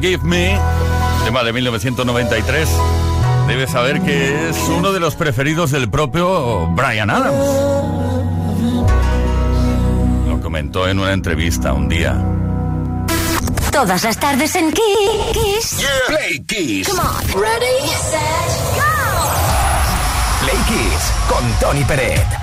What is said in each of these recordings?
Forgive Me, tema de 1993, debes saber que es uno de los preferidos del propio Brian Adams. Lo comentó en una entrevista un día. Todas las tardes en Kiss. Play Kiss. Come on. Ready, set, go. Play Kiss con Tony Peret.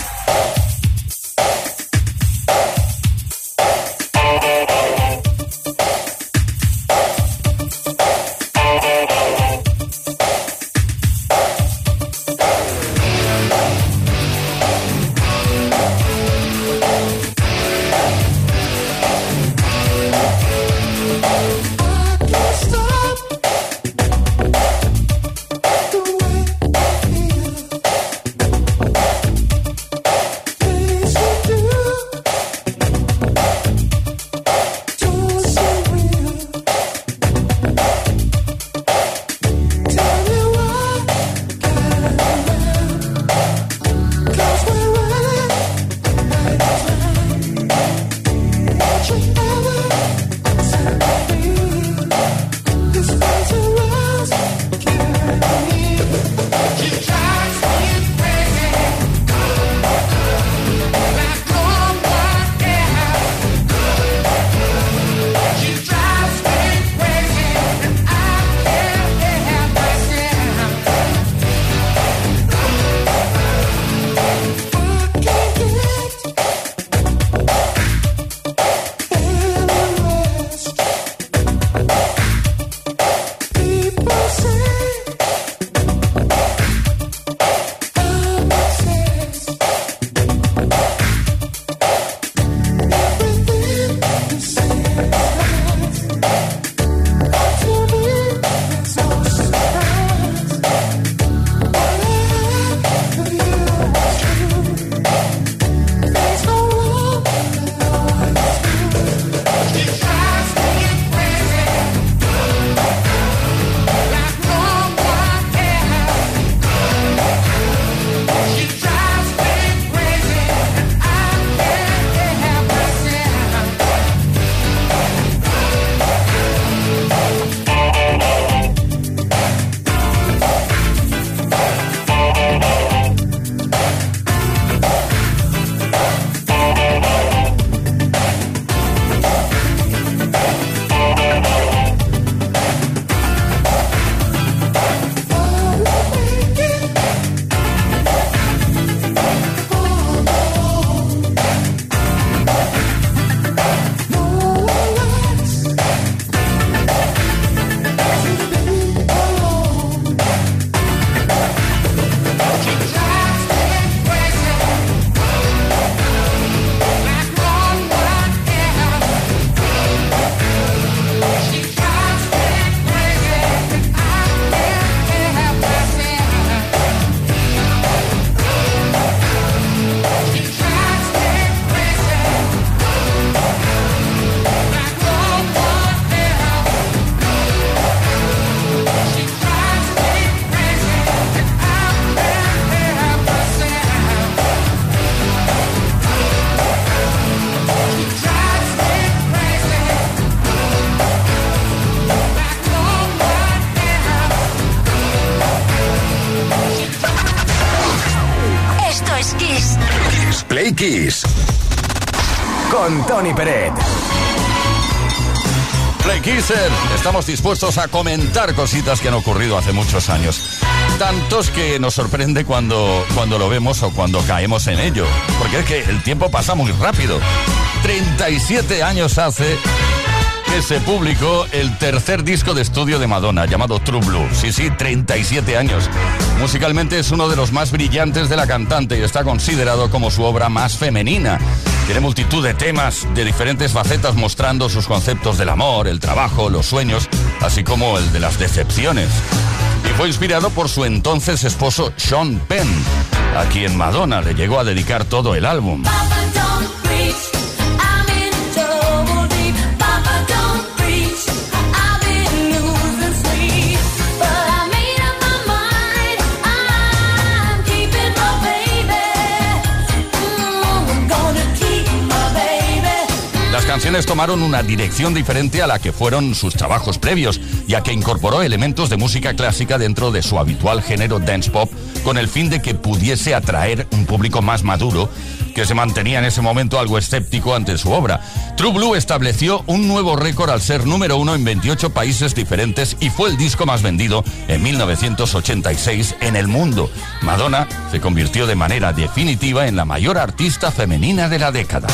Dispuestos a comentar cositas que han ocurrido hace muchos años. Tantos que nos sorprende cuando, cuando lo vemos o cuando caemos en ello. Porque es que el tiempo pasa muy rápido. 37 años hace que se publicó el tercer disco de estudio de Madonna, llamado True Blue. Sí, sí, 37 años. Musicalmente es uno de los más brillantes de la cantante y está considerado como su obra más femenina. Tiene multitud de temas de diferentes facetas mostrando sus conceptos del amor, el trabajo, los sueños, así como el de las decepciones. Y fue inspirado por su entonces esposo Sean Penn, a quien Madonna le llegó a dedicar todo el álbum. Canciones tomaron una dirección diferente a la que fueron sus trabajos previos, ya que incorporó elementos de música clásica dentro de su habitual género dance pop, con el fin de que pudiese atraer un público más maduro que se mantenía en ese momento algo escéptico ante su obra. True Blue estableció un nuevo récord al ser número uno en 28 países diferentes y fue el disco más vendido en 1986 en el mundo. Madonna se convirtió de manera definitiva en la mayor artista femenina de la década.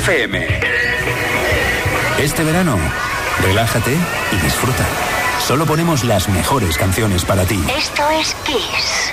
FM. Este verano, relájate y disfruta. Solo ponemos las mejores canciones para ti. Esto es Kiss.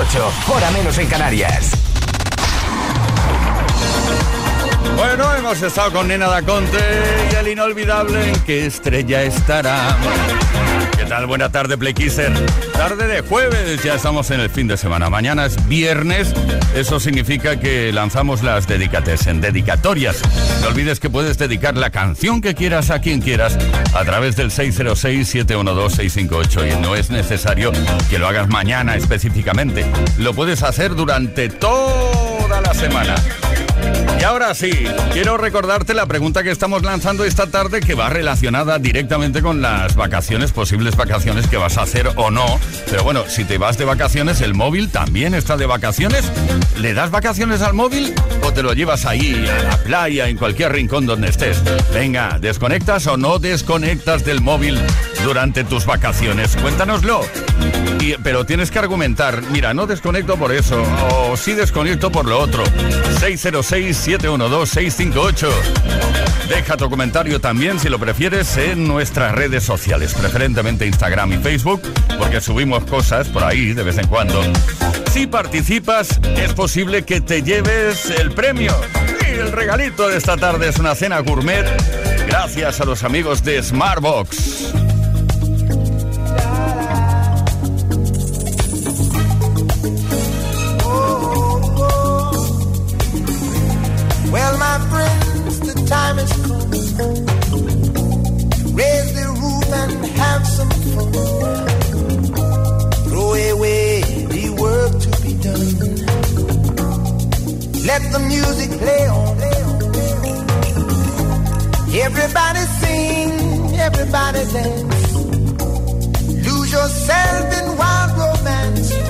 8, hora menos en Canarias. Bueno, hemos estado con Nena Daconte y el inolvidable ¿En qué estrella estará? ¿Qué tal? Buena tarde, Playkisser. Tarde de jueves, ya estamos en el fin de semana. Mañana es viernes, eso significa que lanzamos las dedicates en dedicatorias. No olvides que puedes dedicar la canción que quieras a quien quieras a través del 606-712-658 y no es necesario que lo hagas mañana específicamente. Lo puedes hacer durante toda la semana. Y ahora sí, quiero recordarte la pregunta que estamos lanzando esta tarde que va relacionada directamente con las vacaciones, posibles vacaciones que vas a hacer o no. Pero bueno, si te vas de vacaciones, el móvil también está de vacaciones. ¿Le das vacaciones al móvil o te lo llevas ahí a la playa, en cualquier rincón donde estés? Venga, ¿desconectas o no desconectas del móvil durante tus vacaciones? Cuéntanoslo. pero tienes que argumentar, mira, no desconecto por eso o sí desconecto por lo otro. 606 712-658. Deja tu comentario también, si lo prefieres, en nuestras redes sociales, preferentemente Instagram y Facebook, porque subimos cosas por ahí de vez en cuando. Si participas, es posible que te lleves el premio. Y el regalito de esta tarde es una cena gourmet, gracias a los amigos de Smartbox. time. Raise the roof and have some fun. Throw away the work to be done. Let the music play on. Everybody sing, everybody dance. Lose yourself in wild romance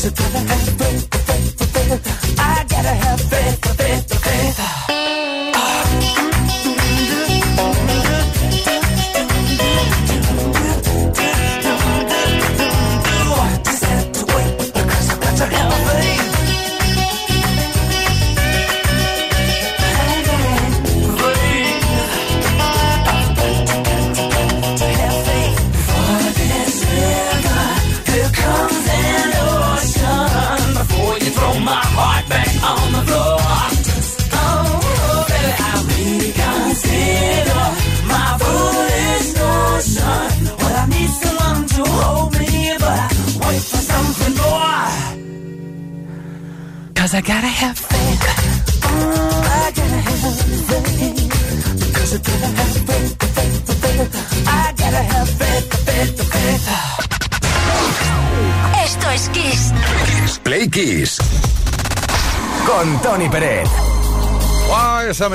Together.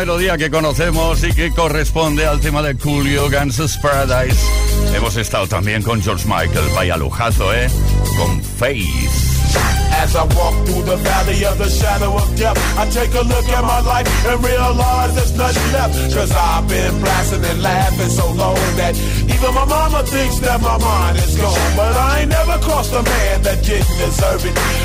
Melodía que conocemos y que corresponde al tema de Coolio Guns Paradise. Hemos estado también con George Michael, vaya lujazo, ¿eh? Con Faith. As I walk through the valley of the shadow of death, I take a look at my life and realize there's nothing left. Cause I've been blasting and laughing so long that even my mama thinks that my mind is gone. But I ain't never crossed a man that didn't deserve it.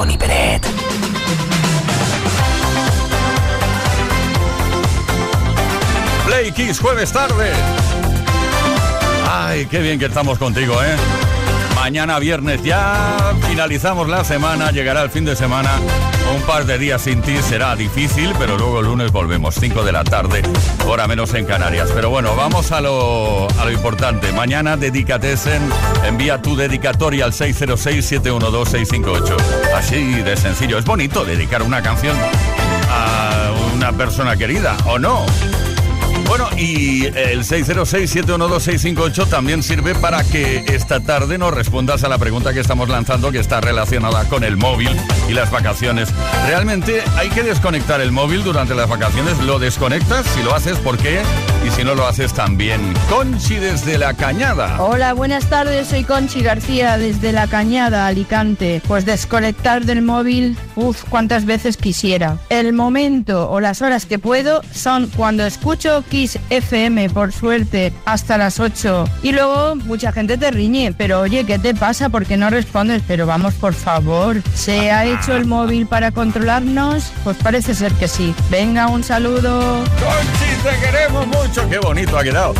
Tony Peret. Jueves tarde. Ay, qué bien que estamos contigo, ¿eh? Mañana viernes ya finalizamos la semana, llegará el fin de semana. Un par de días sin ti será difícil, pero luego el lunes volvemos, 5 de la tarde, hora menos en Canarias. Pero bueno, vamos a lo, a lo importante. Mañana dedicatesen, envía tu dedicatoria al 606-712-658. Así de sencillo. Es bonito dedicar una canción a una persona querida, ¿o no? Bueno, y el 606-712-658 también sirve para que esta tarde nos respondas a la pregunta que estamos lanzando que está relacionada con el móvil y las vacaciones. ¿Realmente hay que desconectar el móvil durante las vacaciones? ¿Lo desconectas? Si lo haces, ¿por qué? Y si no lo haces también. Conchi desde La Cañada. Hola, buenas tardes, soy Conchi García desde La Cañada, Alicante. Pues desconectar del móvil, uff, cuántas veces quisiera. El momento o las horas que puedo son cuando escucho Kiss FM, por suerte, hasta las 8. Y luego mucha gente te riñe, pero oye, ¿qué te pasa? ¿Por qué no respondes? Pero vamos, por favor, ¿se ha hecho el móvil para controlarnos? Pues parece ser que sí. Venga, un saludo. Conchi, te queremos mucho. Qué bonito ha quedado.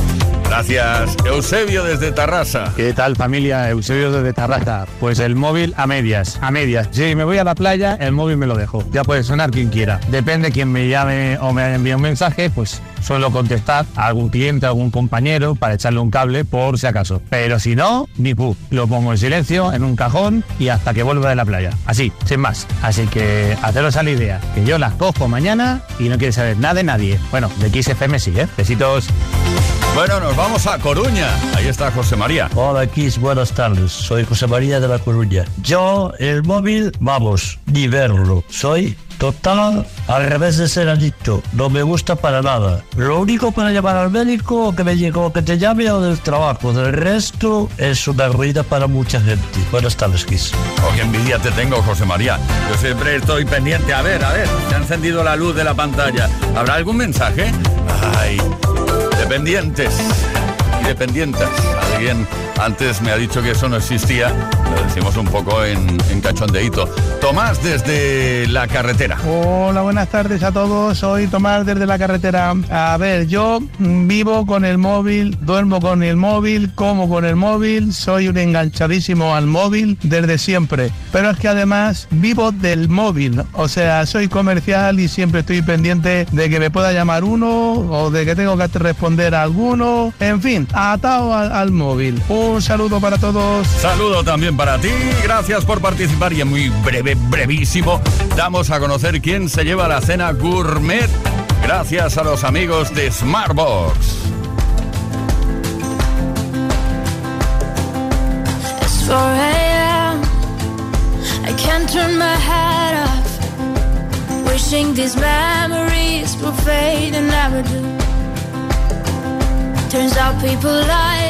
Gracias. Eusebio desde Tarrasa. ¿Qué tal familia? Eusebio desde Tarrasa. Pues el móvil a medias, a medias. Si me voy a la playa, el móvil me lo dejo. Ya puede sonar quien quiera. Depende quién me llame o me envíe un mensaje, pues suelo contestar a algún cliente, a algún compañero para echarle un cable por si acaso. Pero si no, ni pu. Lo pongo en silencio, en un cajón y hasta que vuelva de la playa. Así, sin más. Así que haceros a la idea, que yo las cojo mañana y no quiere saber nada de nadie. Bueno, de XFM sí, ¿eh? Besitos. Bueno, nos vamos a Coruña. Ahí está José María. Hola, Kiss, buenas tardes. Soy José María de La Coruña. Yo, el móvil, vamos, ni verlo. Soy total al revés de ser adicto. No me gusta para nada. Lo único para llamar al médico que me llegó que te llame o del trabajo. Del resto es una ruina para mucha gente. Buenas tardes, Kiss. Oh, qué envidia te tengo, José María. Yo siempre estoy pendiente. A ver, a ver, se ha encendido la luz de la pantalla. ¿Habrá algún mensaje? Ay, dependientes y dependientas. ¿Alguien, Antes me ha dicho que eso no existía, lo decimos un poco en, en. Tomás desde la carretera. Hola, buenas tardes a todos. Soy Tomás desde la carretera. A ver, yo vivo con el móvil, duermo con el móvil, como con el móvil, soy un enganchadísimo al móvil desde siempre. Pero es que además vivo del móvil, o sea, soy comercial y siempre estoy pendiente de que me pueda llamar uno o de que tengo que responder a alguno. En fin, atado al, móvil. Saludo para todos. Saludo también para ti, gracias por participar y en muy breve, brevísimo, damos a conocer quién se lleva la cena gourmet. Gracias a los amigos de Smartbox. It's 4 a.m. I can't turn my head off. Wishing these memories will fade and never do. Turns out people lie.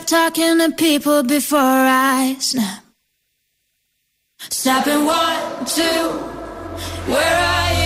stop talking to people before I snap. Snapping one, two. Where are you?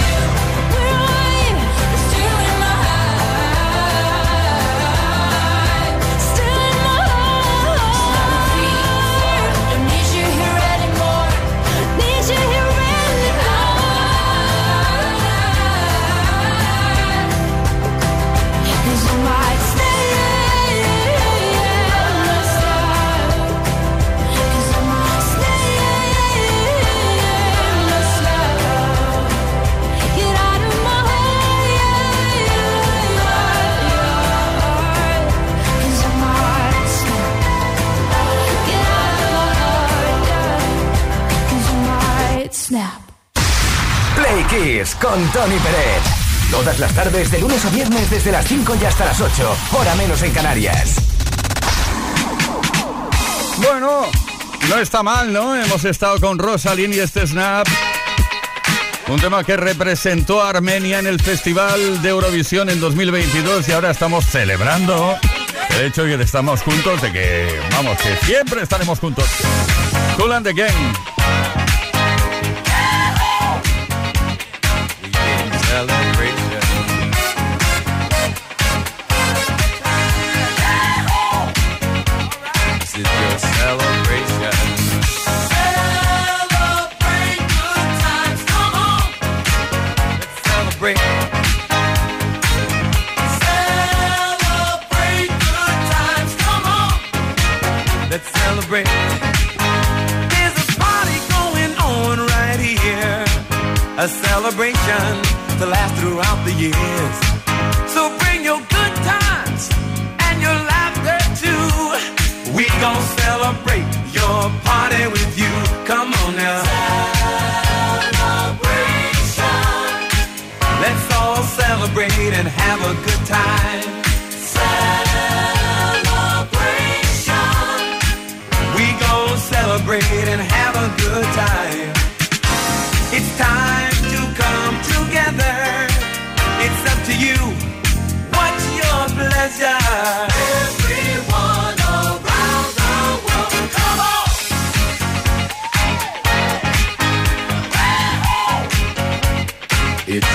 Con Tony Pérez. Todas las tardes, de lunes a viernes, desde las 5 y hasta las 8. Hora menos en Canarias. Bueno, no está mal, ¿no? Hemos estado con Rosalind y este Snap. Un tema que representó a Armenia en el Festival de Eurovisión en 2022 y ahora estamos celebrando el hecho de que estamos juntos, de que, vamos, que siempre estaremos juntos. Cool and the. Celebration to last throughout the years.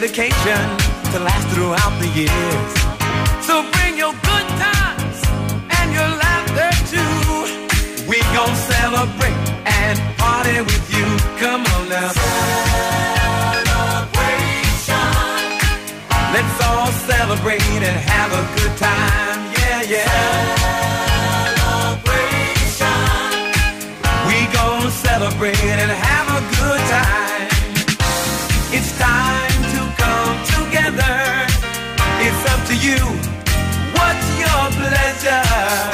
dedication to last throughout the years. So bring your good times and your laughter too. We gon' celebrate and party with you. Come on now. Celebration. Let's all celebrate and have a good time. Yeah, yeah. Celebration. We gon' celebrate and have a good time. You. What's your pleasure?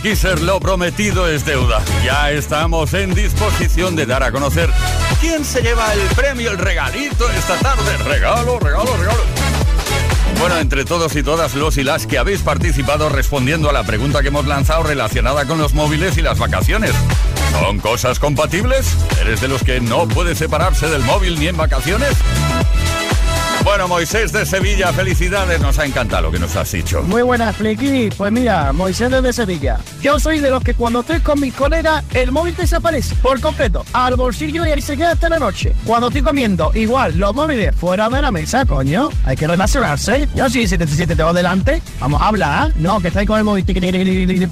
Kisser, lo prometido es deuda. Ya estamos en disposición de dar a conocer quién se lleva el premio, el regalito esta tarde. Regalo, regalo, regalo. Bueno, entre todos y todas los y las que habéis participado respondiendo a la pregunta que hemos lanzado relacionada con los móviles y las vacaciones. ¿Son cosas compatibles? ¿Eres de los que no puede separarse del móvil ni en vacaciones? Bueno, Moisés de Sevilla, felicidades, nos ha encantado lo que nos has dicho. Muy buenas, Flecky. Pues mira, Moisés desde Sevilla. Yo soy de los que cuando estoy con mis colegas, el móvil desaparece por completo, al bolsillo y ahí se queda hasta la noche. Cuando estoy comiendo, igual, los móviles fuera de la mesa, coño. Hay que relacionarse. Yo sí, si te, si te tengo delante, vamos a hablar. No, que estáis con el móvil.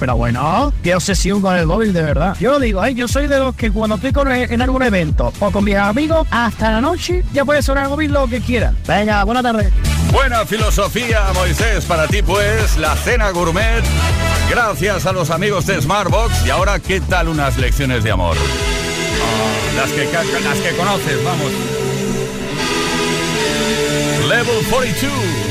Pero bueno, qué obsesión con el móvil, de verdad. Yo lo digo, ¿eh? yo soy de los que cuando estoy con, en algún evento o con mis amigos, hasta la noche, ya puede sonar el móvil lo que quiera. Venga, buena tarde. Buena filosofía, Moisés, para ti pues la cena gourmet. Gracias a los amigos de Smartbox. Y ahora, ¿qué tal unas lecciones de amor? Ah, las, que, las que conoces, vamos. Level 42.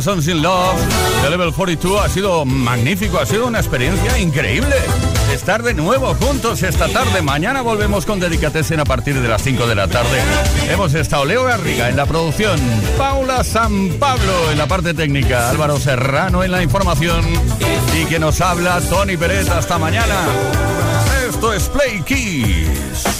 Lessons in Love de Level 42 ha sido magnífico, ha sido una experiencia increíble. Estar de nuevo juntos esta tarde. Mañana volvemos con Dedicatesen a partir de las 5 de la tarde. Hemos estado Leo Garriga en la producción, Paula San Pablo en la parte técnica, Álvaro Serrano en la información y que nos habla Tony Pérez. Hasta mañana. Esto es Play Kiss.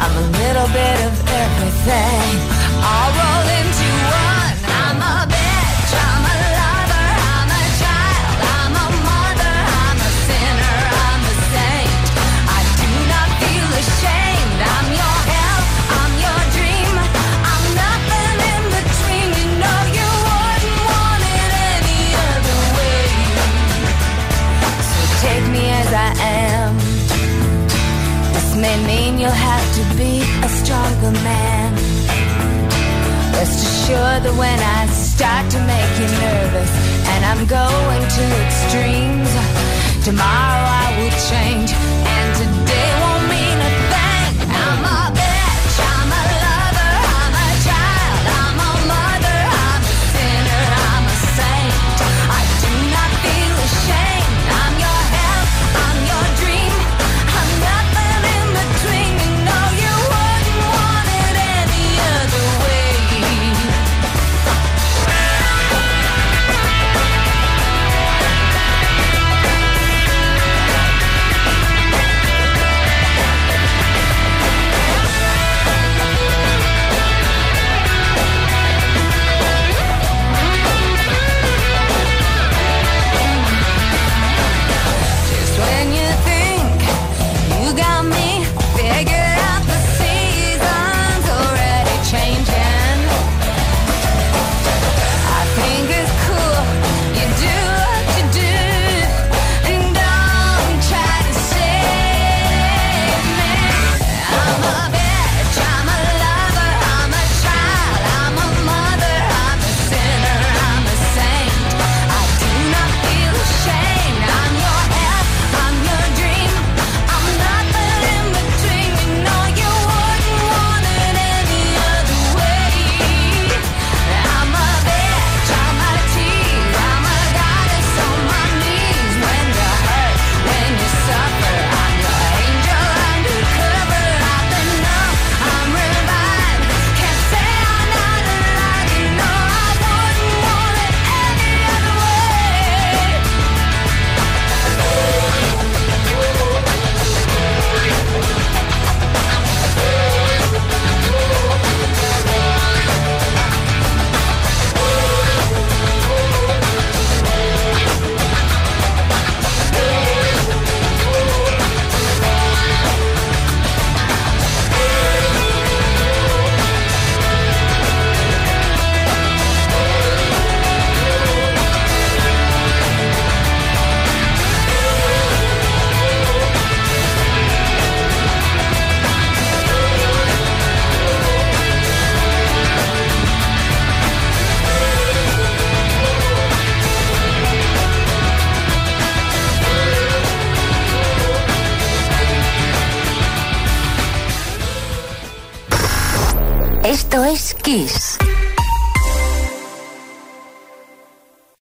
I'm a little bit of everything. All rolled into